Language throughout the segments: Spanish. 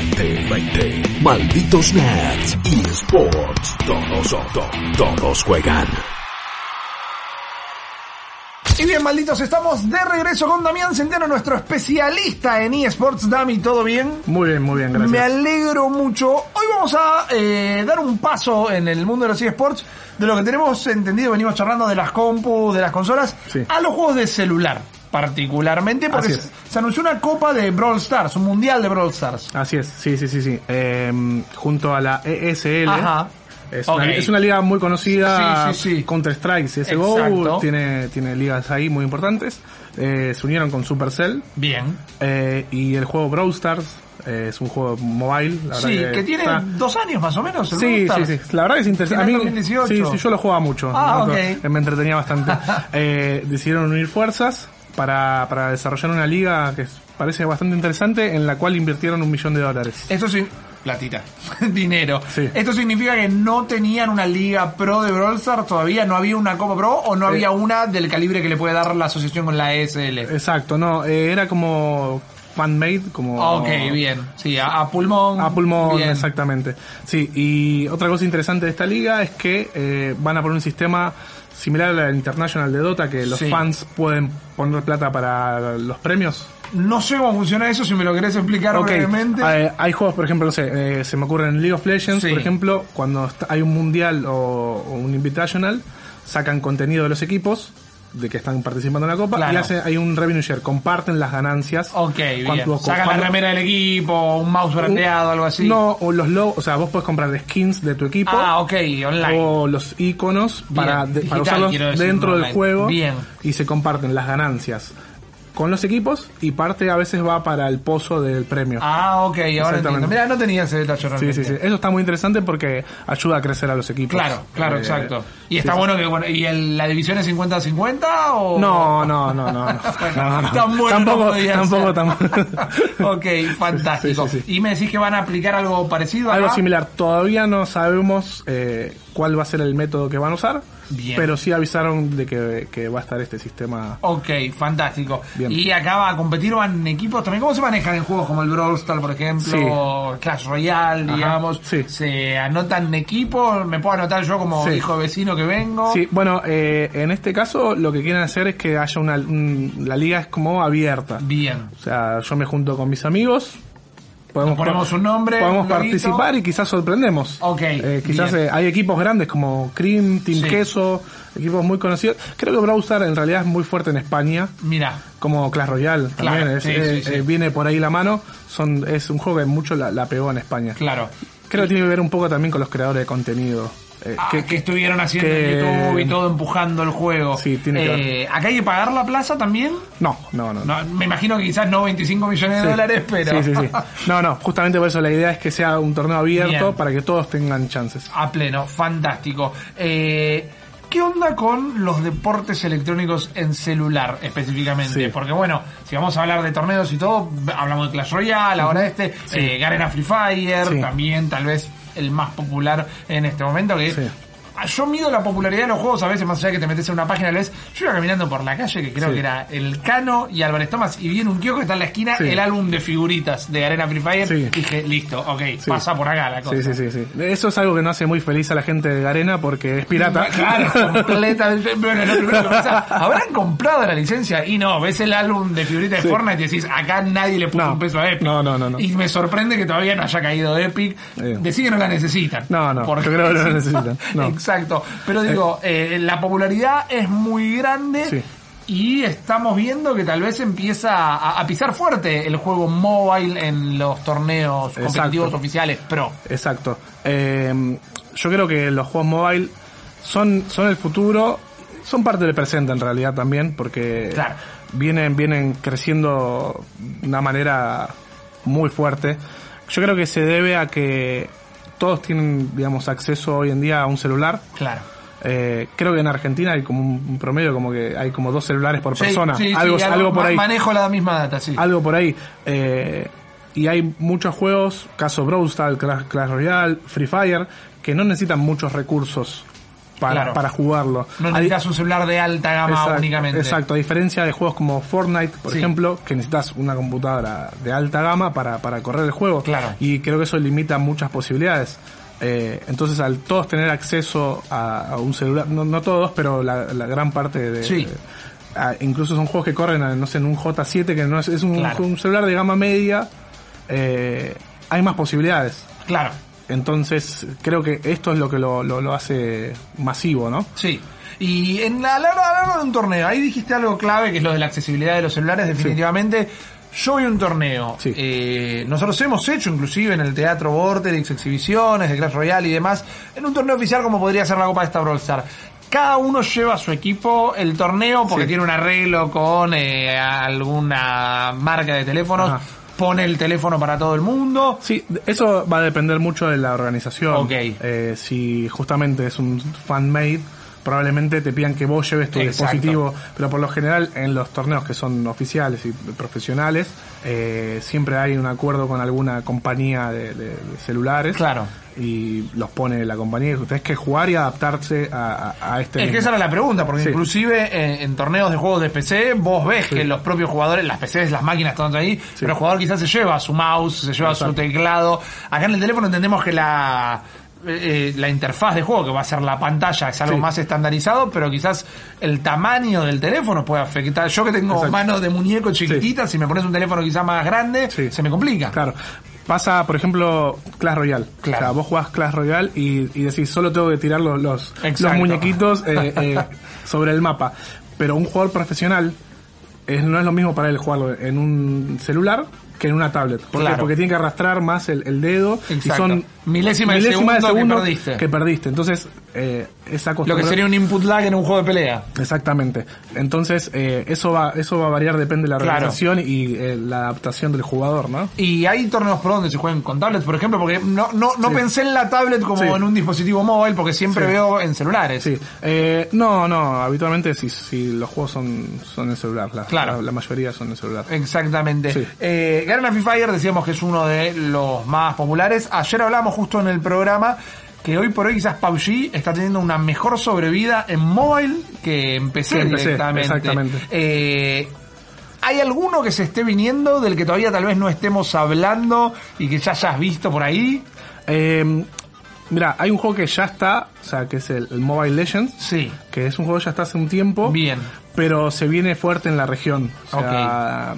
2020. Malditos nerds. eSports. Todos, todos, todos juegan. Y bien, malditos, estamos de regreso con Damián Centeno, nuestro especialista en eSports. Dami, ¿todo bien? Muy bien, muy bien, gracias. Me alegro mucho. Hoy vamos a eh, dar un paso en el mundo de los eSports de lo que tenemos entendido, venimos charlando de las compu, de las consolas, Sí. a los juegos de celular, particularmente, porque se, anunció una copa de Brawl Stars, un mundial de Brawl Stars. Así es, sí, sí, sí, sí. Eh, junto a la ESL. Ajá. Es, una, es una liga muy conocida. Sí, sí, sí. Counter Strike, Exacto. CSGO, tiene, tiene ligas ahí muy importantes. Eh, se unieron con Supercell. Bien. eh, y el juego Brawl Stars eh, es un juego mobile. La Sí, que, tiene está- dos años más o menos. el Sí, sí, sí. La verdad es interesante. A mí, 2018. sí, sí, yo lo jugaba mucho. Ah, Me- ok. Me entretenía bastante. Eh, decidieron unir fuerzas para, para desarrollar una liga que parece bastante interesante en la cual invirtieron un millón de dólares. Esto sí, platita, dinero. Sí. Esto significa que no tenían una liga pro de Brawl Stars todavía, no había una Copa Pro o no había una del calibre que le puede dar la asociación con la ESL. Exacto, no, eh, era como fan-made, como... Ok, bien. Sí, a, a pulmón. A pulmón, bien. exactamente. Sí, y otra cosa interesante de esta liga es que eh, van a poner un sistema similar al International de Dota, que los Sí. fans pueden poner plata para los premios. No sé cómo funciona eso, si me lo querés explicar Ok, brevemente. eh, hay juegos, por ejemplo, no sé, eh, se me ocurre en League of Legends, Sí. por ejemplo, cuando hay un mundial o, o un invitational, sacan contenido de los equipos de que están participando en la copa Claro. y hace, hay un revenue share, comparten las ganancias. ok, bien. vos- Sacan la remera del equipo, un mouse brandeado, algo así. No, o los logos, o sea, vos puedes comprar skins de tu equipo. Ah, ok, online. o los iconos para, Bien, de- digital, para usarlos dentro del juego Bien. y se comparten las ganancias con los equipos y parte a veces va para el pozo del premio. Ah, ok, ahora entiendo. Mira, no tenía ese detalle sí, realmente. sí, sí. Eso está muy interesante porque ayuda a crecer a los equipos. Claro, claro, Eh, exacto. Y sí, está sí. bueno que, bueno, ¿y el- la división es 50-50 o...? No, no, no, no. no. Bueno, No, no. tan bueno tampoco, tampoco, tampoco. ok, fantástico. Sí. Y me decís que van a aplicar algo parecido acá? Algo similar. Todavía no sabemos eh, cuál va a ser el método que van a usar. Bien. Pero sí avisaron de que, que va a estar este sistema. Ok, fantástico. Bien. Y acá va a competir, van equipos también. ¿Cómo se manejan en juegos como el Brawl Stars, por ejemplo? Clash Royale, Ajá, digamos. sí. ¿Se anotan equipos? ¿Me puedo anotar yo como Sí. hijo de vecino que vengo? Sí, bueno, eh, en este caso lo que quieren hacer es que haya una... un- la liga es como abierta. Bien. O sea, yo me junto con mis amigos. Podemos, ponemos un nombre, Podemos loguito. participar y quizás sorprendemos. Ok, Eh, quizás eh, hay equipos grandes como Cream, Team Sí. Queso, equipos muy conocidos. Creo que Brawl Stars en realidad es muy fuerte en España. Mira, Como Clash Royale Claro, también. es- sí, eh, sí, eh, viene por ahí la mano. Son, es un juego que mucho la, la pegó en España. claro. Creo que tiene que ver un poco también con los creadores de contenido. Eh, Ah, que- que, estuvieron haciendo que- en YouTube y todo empujando el juego. Sí, tiene que Eh, ¿Acá hay que pagar la plaza también? No, no, no. No, me imagino que quizás no 25 millones de dólares, pero Sí, sí, sí. No, no, justamente por eso la idea es que sea un torneo abierto Bien. para que todos tengan chances. a pleno, fantástico. Eh, ¿Qué onda con los deportes electrónicos en celular específicamente? Sí. Porque bueno, si vamos a hablar de torneos y todo, hablamos de Clash Royale, ahora este, Sí. eh, Garena Free Fire, Sí. también tal vez el más popular en este momento, que. Ah, Yo mido la popularidad de los juegos a veces, más allá de que te metes en una página, a la vez. Yo iba caminando por la calle, que creo Sí. que era el Cano y Álvarez Tomás, y vi en un kiosco que está en la esquina Sí. el álbum de figuritas de Arena Free Fire. Sí. Dije, listo, ok, pasa por acá la cosa. Sí, sí, sí, sí. Eso es algo que no hace muy feliz a la gente de Garena porque es pirata. Claro, completamente. Bueno, primero que pensaba, ¿habrán comprado la licencia? Y no, ves el álbum de figuritas de. Fortnite y decís, acá nadie le puso No. un peso a Epic. No, no, no, no. Y me sorprende que todavía no haya caído Epic. Eh. Decir que no la necesitan. No, no, Porque- yo creo que no la necesitan, no. Exacto. Pero digo, eh, la popularidad es muy grande. Sí. Y estamos viendo que tal vez empieza a, a pisar fuerte el juego mobile en los torneos Exacto. competitivos oficiales pro. Exacto. Eh, yo creo que los juegos mobile son, son el futuro, son parte del presente en realidad también, porque Claro. vienen, vienen creciendo de una manera muy fuerte. Yo creo que se debe a que todos tienen, digamos, acceso hoy en día a un celular. Claro. Eh, creo que en Argentina hay como un promedio como que hay como dos celulares por Sí, persona. sí, sí, algo, algo por ahí. Manejo la misma data, sí. Algo por ahí. Eh, y hay muchos juegos, caso Brawl Stars, Clash, Clash Royale, Free Fire, que no necesitan muchos recursos para, Claro. para jugarlo. No necesitas un celular de alta gama Exacto, únicamente. Exacto, a diferencia de juegos como Fortnite, por Sí. ejemplo, que necesitas una computadora de alta gama para, para correr el juego. Claro. Y creo que eso limita muchas posibilidades. Eh, entonces, al todos tener acceso a, a un celular, no, no todos, pero la, la gran parte de... Sí. a- incluso son juegos que corren, a, no sé, en un J7, que no es, es un, Claro. un celular de gama media, eh, hay más posibilidades. Claro. Entonces, creo que esto es lo que lo, lo, lo hace masivo, ¿no? Sí. Y en la, a la hora, a la hora de un torneo, ahí dijiste algo clave que es lo de la accesibilidad de los celulares, definitivamente. Yo voy a un torneo. Sí. eh, nosotros hemos hecho inclusive en el Teatro Vorterix exhibiciones de Clash Royale y demás. En un torneo oficial como podría ser la Copa de Star Brawl Star. Cada uno lleva su equipo el torneo porque Sí. tiene un arreglo con eh, alguna marca de teléfonos. Ajá. Pone el teléfono para todo el mundo. Sí, eso va a depender mucho de la organización. Ok. Eh, si justamente es un fan-made, probablemente te pidan que vos lleves tu Exacto. dispositivo, pero por lo general en los torneos que son oficiales y profesionales, eh, siempre hay un acuerdo con alguna compañía de, de- de celulares. Claro. Y los pone la compañía. Tenés que jugar y adaptarse a, a- a este Es que esa era la pregunta, porque Sí. inclusive en, en torneos de juegos de PC, vos ves que los propios jugadores, las PCs, las máquinas están ahí, pero el jugador quizás se lleva su mouse, se lleva su teclado. Acá en el teléfono entendemos que la eh, la interfaz de juego, que va a ser la pantalla, es algo Sí. más estandarizado, pero quizás el tamaño del teléfono puede afectar. Yo que tengo Exacto. manos de muñeco chiquititas, si me pones un teléfono quizás más grande, Sí. se me complica. Claro. Pasa, por ejemplo, Clash Royale. Claro. O sea, vos jugás Clash Royale y, y decís, solo tengo que tirar los, los, muñequitos eh, eh, sobre el mapa. Pero un jugador profesional es, no es lo mismo para él jugarlo en un celular que en una tablet. ¿Por qué? Porque tiene que arrastrar más el, el dedo y Exacto. son Milésima de segundo que perdiste. que perdiste. Entonces, eh, Lo que sería un input lag en un juego de pelea. Exactamente. Entonces, eh, eso va eso va a variar, depende de la Claro. organización y eh, la adaptación del jugador, ¿no? Y hay torneos pro donde se juegan con tablets, por ejemplo, porque no, no, no Sí. pensé en la tablet como Sí. en un dispositivo móvil, porque siempre Sí. veo en celulares. Sí, eh, no, no, habitualmente si, si los juegos son, son en celular, la, Claro. la, la mayoría son en celular. Exactamente. Eh, Garena Free Fire decíamos que es uno de los más populares. Ayer hablamos justo en el programa que hoy por hoy quizás PUBG está teniendo una mejor sobrevida en mobile que en PC, Que en PC, directamente. exactamente. Eh, ¿Hay alguno que se esté viniendo del que todavía tal vez no estemos hablando y que ya hayas visto por ahí? Eh, mira, hay un juego que ya está, o sea, que es el, el Mobile Legends, Sí. que es un juego que ya está hace un tiempo, Bien. pero se viene fuerte en la región. O sea,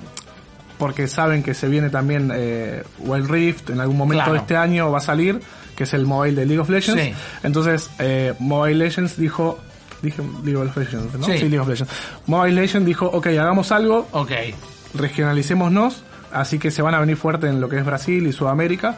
porque saben que se viene también eh, Wild Rift, en algún momento Claro. de este año va a salir, que es el mobile de League of Legends. Sí. Entonces, eh, Mobile Legends dijo, dije League of Legends, ¿no? Sí. League of Legends. Mobile Legends dijo, ok, hagamos algo, Ok. regionalicémonos, así que se van a venir fuerte en lo que es Brasil y Sudamérica.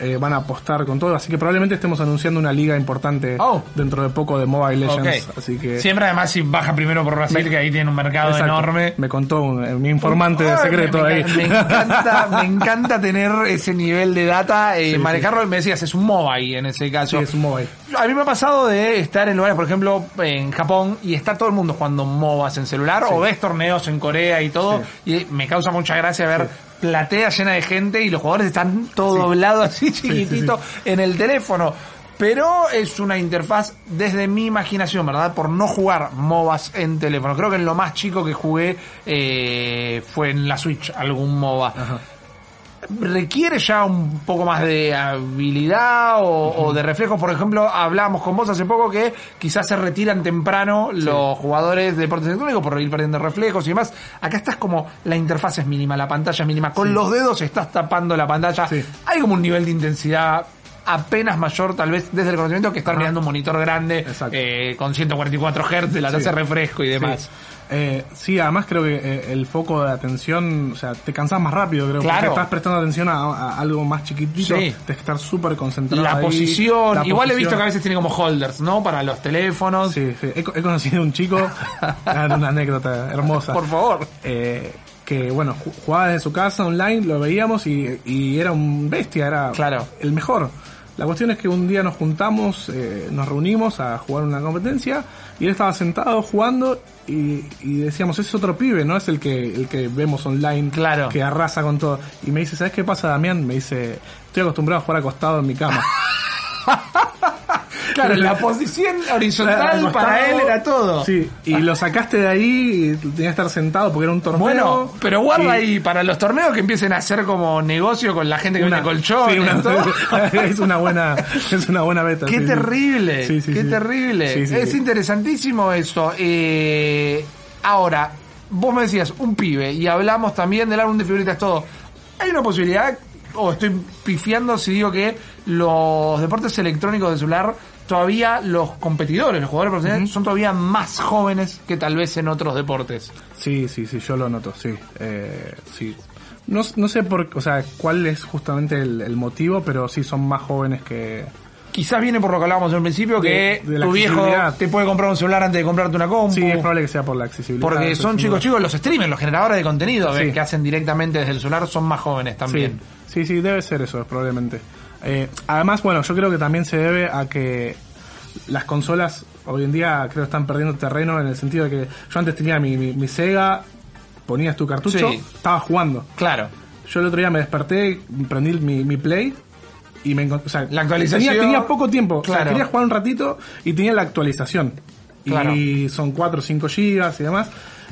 Eh, van a apostar con todo, así que probablemente estemos anunciando una liga importante Oh. dentro de poco de Mobile Legends. Así que Siempre además si baja primero por Brasil, Me- que ahí tiene un mercado Exacto. enorme. Me contó un, mi informante de secreto me, ahí. me encanta, me encanta tener ese nivel de data, eh, Sí, manejarlo, y me decías, es un mobile en ese Sí, caso. es un mobile. A mí me ha pasado de estar en lugares, por ejemplo, en Japón, y está todo el mundo jugando MOBAs en celular, o ves torneos en Corea y todo, y me causa mucha gracia ver platea llena de gente y los jugadores están todo Sí. doblado así sí, chiquitito en el teléfono. Pero es una interfaz desde mi imaginación, ¿verdad? Por no jugar MOBAs en teléfono. Creo que en lo más chico que jugué eh, fue en la Switch, algún MOBA Ajá. Requiere ya un poco más de habilidad o, o de reflejos. Por ejemplo, hablábamos con vos hace poco que quizás se retiran temprano los jugadores de deportes electrónicos por ir perdiendo reflejos y demás. Acá estás como la interfaz es mínima, la pantalla es mínima. Con los dedos estás tapando la pantalla. Sí. Hay como un nivel de intensidad apenas mayor tal vez desde el conocimiento que estar Ajá. mirando un monitor grande eh, con 144 Hz, la tasa de refresco y demás. Sí. Eh, sí, además creo que eh, el foco de atención, o sea, te cansás más rápido, creo. Claro. Porque estás prestando atención a, a algo más chiquitito, Sí. tienes que estar súper concentrado. La ahí, posición, la igual he visto que a veces tiene como holders, ¿no? Para los teléfonos. Sí, sí. He, he conocido un chico, era una anécdota hermosa. Por favor. eh, que bueno, ju- jugaba desde su casa online, lo veíamos y, y era un bestia, era Claro. el mejor. La cuestión es que un día nos juntamos, eh, nos reunimos a jugar una competencia y él estaba sentado jugando y, y decíamos, ese es otro pibe, ¿no? Es el que, el que vemos online, Claro. que arrasa con todo. Y me dice, ¿sabes qué pasa, Damián? Me dice, estoy acostumbrado a jugar acostado en mi cama. Claro, la posición horizontal Al para él era todo. Sí, y lo sacaste de ahí y tenías que estar sentado porque era un torneo. Bueno, pero guarda Y ahí para los torneos que empiecen a hacer como negocio con la gente que una- vende colchones. sí, una- es una buena, es una buena beta. Qué sí, terrible, Sí, qué terrible. Es interesantísimo eso. Eh, ahora, vos me decías, un pibe, y hablamos también del álbum de figuritas, todo. Hay una posibilidad, o estoy pifiando si digo que los deportes electrónicos de celular, todavía los competidores, los jugadores profesionales, son todavía más jóvenes que tal vez en otros deportes. Sí, sí, sí, yo lo noto, sí. Eh, sí. No, no sé por, o sea, cuál es justamente el, el motivo, pero sí son más jóvenes que... Quizás viene por lo que hablábamos al principio, que De- de la tu viejo te puede comprar un celular antes de comprarte una compu. Sí, es probable que sea por la accesibilidad. Porque son chicos chicos, los streamers, los generadores de contenido Sí. eh, que hacen directamente desde el celular son más jóvenes también. Sí, sí, sí, debe ser eso, probablemente. Eh, además, bueno, yo creo que también se debe a que las consolas hoy en día creo que están perdiendo terreno en el sentido de que yo antes tenía mi, mi, mi Sega, ponías tu cartucho, Sí. estaba jugando. Claro. Yo el otro día me desperté, prendí mi, mi Play y me encontré. O sea, La actualización- Tenía, tenía poco tiempo. O sea, Claro. quería jugar un ratito y tenía la actualización. Claro. Y son 4 o 5 gigas y demás.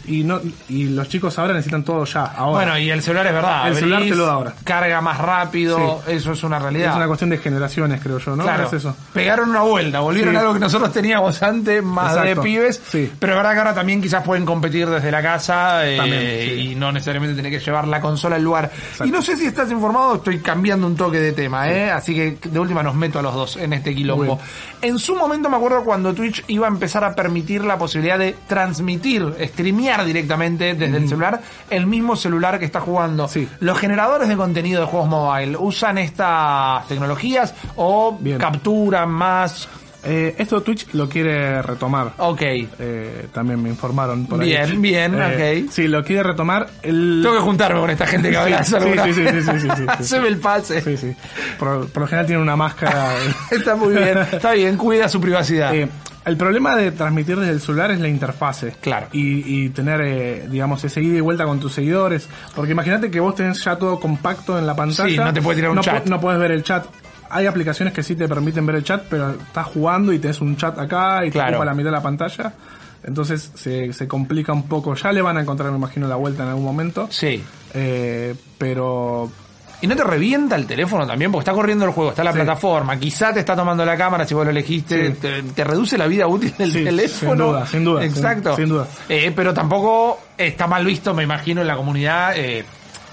Y no y los chicos ahora necesitan todo ya, ahora. Bueno, y el celular es verdad. El celular te lo da ahora. Carga más rápido, eso es una realidad. es una cuestión de generaciones, creo yo, ¿no? Claro, Es eso. pegaron una vuelta, volvieron Sí. a algo que nosotros teníamos antes, más Exacto. de pibes, Sí. pero es verdad que ahora también quizás pueden competir desde la casa eh, También, y no necesariamente tener que llevar la consola al lugar. Y no sé si estás informado, estoy cambiando un toque de tema, ¿eh? así que de última nos meto a los dos en este quilombo. En su momento me acuerdo cuando Twitch iba a empezar a permitir la posibilidad de transmitir, streamear directamente desde el celular el mismo celular que está jugando. Sí. Los generadores de contenido de juegos mobile usan estas tecnologías o Bien. capturan más. Eh, esto Twitch lo quiere retomar. Ok. Eh, también me informaron por ahí. Bien, bien, Eh, ok. Sí, lo quiere retomar. El... Tengo que juntarme con esta gente que habla Sí, sí, sí, sí, sí, sí, sí, sí. Haceme el pase. Sí, sí. Por, por lo general tiene una máscara. Está muy bien. Está bien, cuida su privacidad. El problema de transmitir desde el celular es la interfase. Claro. Y, y tener, eh, digamos, ese ida y vuelta con tus seguidores. Porque imagínate que vos tenés ya todo compacto en la pantalla. Sí, no te puede tirar un no chat. no puedes ver el chat. Hay aplicaciones que sí te permiten ver el chat, pero estás jugando y tenés un chat acá y te ocupa la mitad de la pantalla. Entonces se, se complica un poco. Ya le van a encontrar, me imagino, la vuelta en algún momento. Sí. Eh, pero ¿Y no te revienta el teléfono también? Porque está corriendo el juego, está la Sí. plataforma, quizá te está tomando la cámara si vos lo elegiste, Sí. te, te reduce la vida útil del Sí, teléfono. sin duda, sin duda, Exacto. sin- sin duda. Eh, pero tampoco está mal visto, me imagino, en la comunidad eh,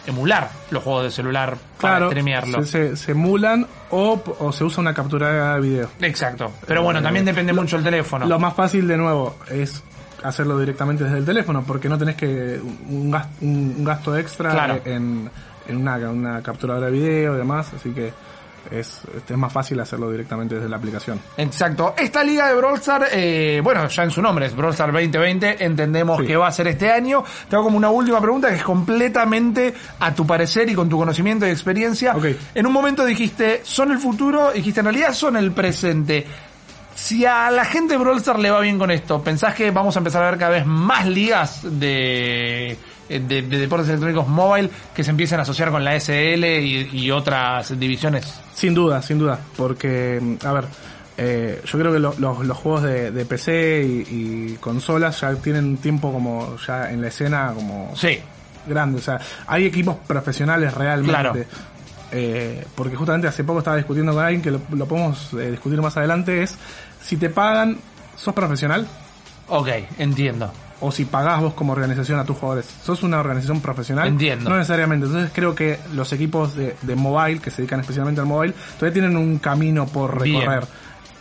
emular los juegos de celular para claro, streamearlo. se, se, se emulan o, o se usa una captura de video. Exacto. Pero bueno, también depende mucho el teléfono. Lo más fácil, de nuevo, es hacerlo directamente desde el teléfono, porque no tenés que un gasto, un gasto extra Claro. en, en una, una capturadora de video y demás, así que es, es más fácil hacerlo directamente desde la aplicación. Exacto. Esta liga de Brawl Stars, eh, bueno, ya en su nombre es Brawl Stars 2020, entendemos Sí. que va a ser este año. Tengo como una última pregunta que es completamente a tu parecer y con tu conocimiento y experiencia. Ok. En un momento dijiste, son el futuro, dijiste, en realidad son el presente. Si a la gente de Brawl Stars le va bien con esto, ¿pensás que vamos a empezar a ver cada vez más ligas de, de, de deportes electrónicos mobile que se empiecen a asociar con la SL y, y otras divisiones? Sin duda, sin duda, porque, a ver, eh, yo creo que lo- los- los juegos de, de PC y, y consolas ya tienen tiempo como ya en la escena como Sí. grande, o sea, hay equipos profesionales realmente. Claro. Eh, porque justamente hace poco estaba discutiendo con alguien que lo, lo podemos eh, discutir más adelante, es si te pagan, sos profesional Ok, entiendo. O si pagás vos como organización a tus jugadores. ¿Sos una organización profesional? Entiendo. No necesariamente. Entonces creo que los equipos de, de mobile, que se dedican especialmente al mobile, todavía tienen un camino por Bien. recorrer.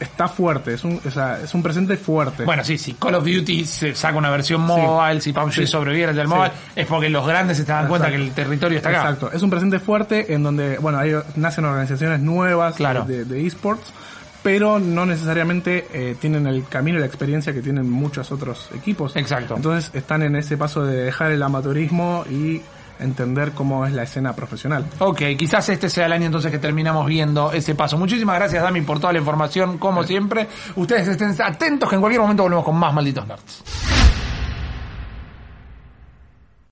Está fuerte, es un, o sea, es un presente fuerte. Bueno, sí, si Call of Duty se saca una versión mobile, si PUBG Sí. sobrevive del Sí. mobile, es porque los grandes se dan cuenta que el territorio está acá. Exacto, es un presente fuerte en donde, bueno, ahí nacen organizaciones nuevas Claro. de, de esports, pero no necesariamente eh, tienen el camino y la experiencia que tienen muchos otros equipos. Exacto. Entonces están en ese paso de dejar el amateurismo y entender cómo es la escena profesional. Ok, quizás este sea el año entonces que terminamos viendo ese paso. Muchísimas gracias, Dami, por toda la información, como siempre. Ustedes estén atentos que en cualquier momento volvemos con más malditos nerds.